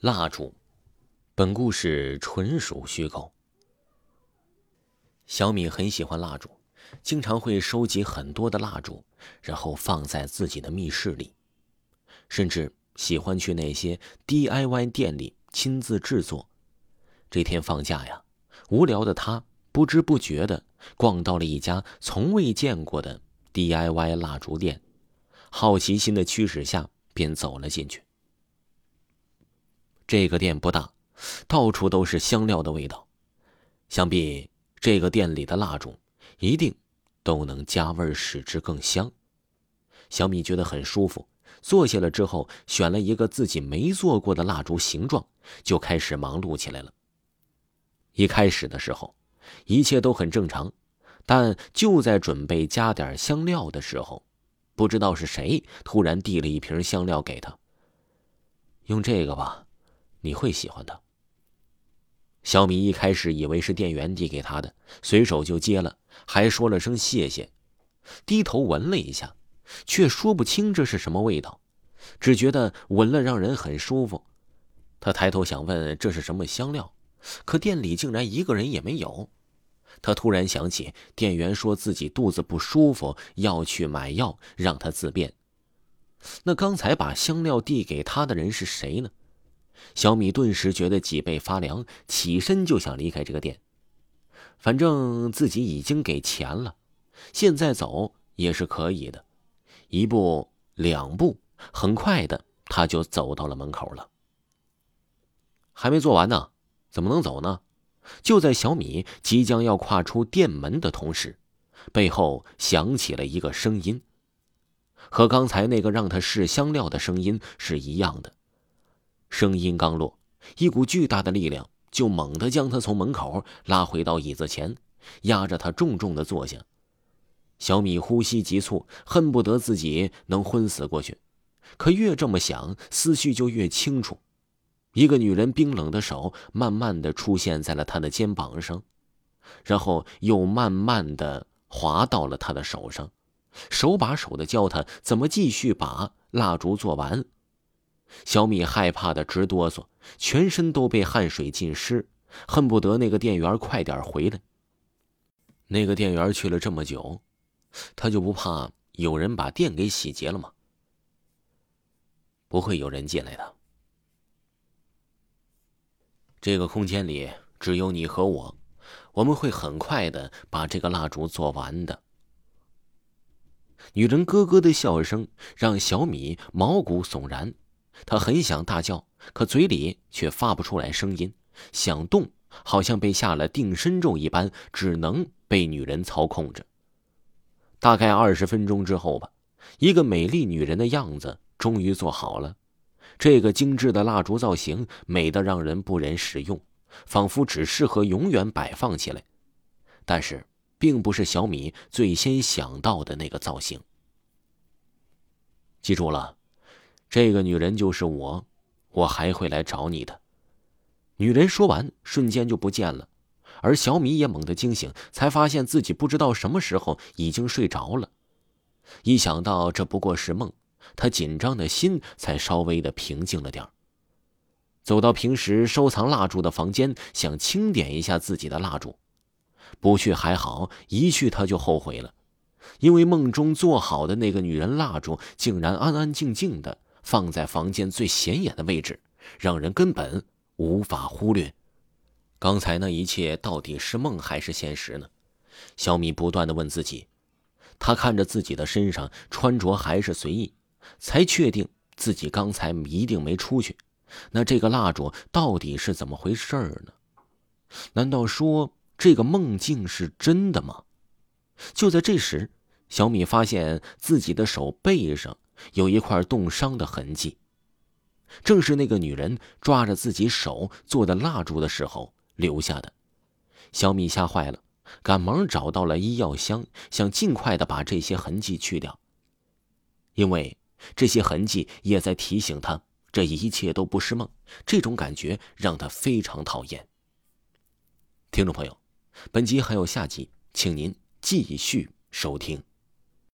蜡烛，本故事纯属虚构。小米很喜欢蜡烛，经常会收集很多的蜡烛，然后放在自己的密室里，甚至喜欢去那些 DIY 店里亲自制作。这天放假呀，无聊的他不知不觉的逛到了一家从未见过的 DIY 蜡烛店，好奇心的驱使下，便走了进去。这个店不大，到处都是香料的味道，想必这个店里的蜡烛一定都能加味使之更香。小米觉得很舒服，坐下了之后，选了一个自己没做过的蜡烛形状，就开始忙碌起来了。一开始的时候，一切都很正常，但就在准备加点香料的时候，不知道是谁突然递了一瓶香料给他，用这个吧。你会喜欢的。小米一开始以为是店员递给他的，随手就接了，还说了声谢谢，低头闻了一下，却说不清这是什么味道，只觉得闻了让人很舒服。他抬头想问这是什么香料，可店里竟然一个人也没有。他突然想起店员说自己肚子不舒服，要去买药，让他自便。那刚才把香料递给他的人是谁呢？小米顿时觉得脊背发凉，起身就想离开这个店。反正自己已经给钱了，现在走也是可以的。一步两步，很快的他就走到了门口了。还没做完呢，怎么能走呢？就在小米即将要跨出店门的同时，背后响起了一个声音，和刚才那个让他试香料的声音是一样的。声音刚落，一股巨大的力量就猛地将他从门口拉回到椅子前，压着他重重的坐下。小米呼吸急促，恨不得自己能昏死过去。可越这么想，思绪就越清楚。一个女人冰冷的手慢慢的出现在了他的肩膀上，然后又慢慢的滑到了他的手上，手把手的教他怎么继续把蜡烛做完。小米害怕的直哆嗦，全身都被汗水浸湿，恨不得那个店员快点回来。那个店员去了这么久，他就不怕有人把店给洗劫了吗？不会有人进来的。这个空间里只有你和我，我们会很快的把这个蜡烛做完的。女人咯咯的笑声让小米毛骨悚然。他很想大叫，可嘴里却发不出来声音。想动，好像被下了定身咒一般，只能被女人操控着。大概二十分钟之后吧，一个美丽女人的样子终于做好了。这个精致的蜡烛造型美得让人不忍使用，仿佛只适合永远摆放起来。但是，并不是小米最先想到的那个造型。记住了。这个女人就是我，我还会来找你的。女人说完，瞬间就不见了，而小米也猛地惊醒，才发现自己不知道什么时候已经睡着了。一想到这不过是梦，他紧张的心才稍微的平静了点走到平时收藏蜡烛的房间，想清点一下自己的蜡烛。不去还好，一去他就后悔了，因为梦中做好的那个女人蜡烛，竟然安安静静的。放在房间最显眼的位置，让人根本无法忽略。刚才那一切到底是梦还是现实呢？小米不断的问自己。他看着自己的身上穿着还是随意，才确定自己刚才一定没出去。那这个蜡烛到底是怎么回事呢？难道说这个梦境是真的吗？就在这时，小米发现自己的手背上。有一块冻伤的痕迹，正是那个女人抓着自己手做的蜡烛的时候留下的。小米吓坏了，赶忙找到了医药箱，想尽快的把这些痕迹去掉。因为这些痕迹也在提醒他，这一切都不是梦。这种感觉让他非常讨厌。听众朋友，本集还有下集，请您继续收听。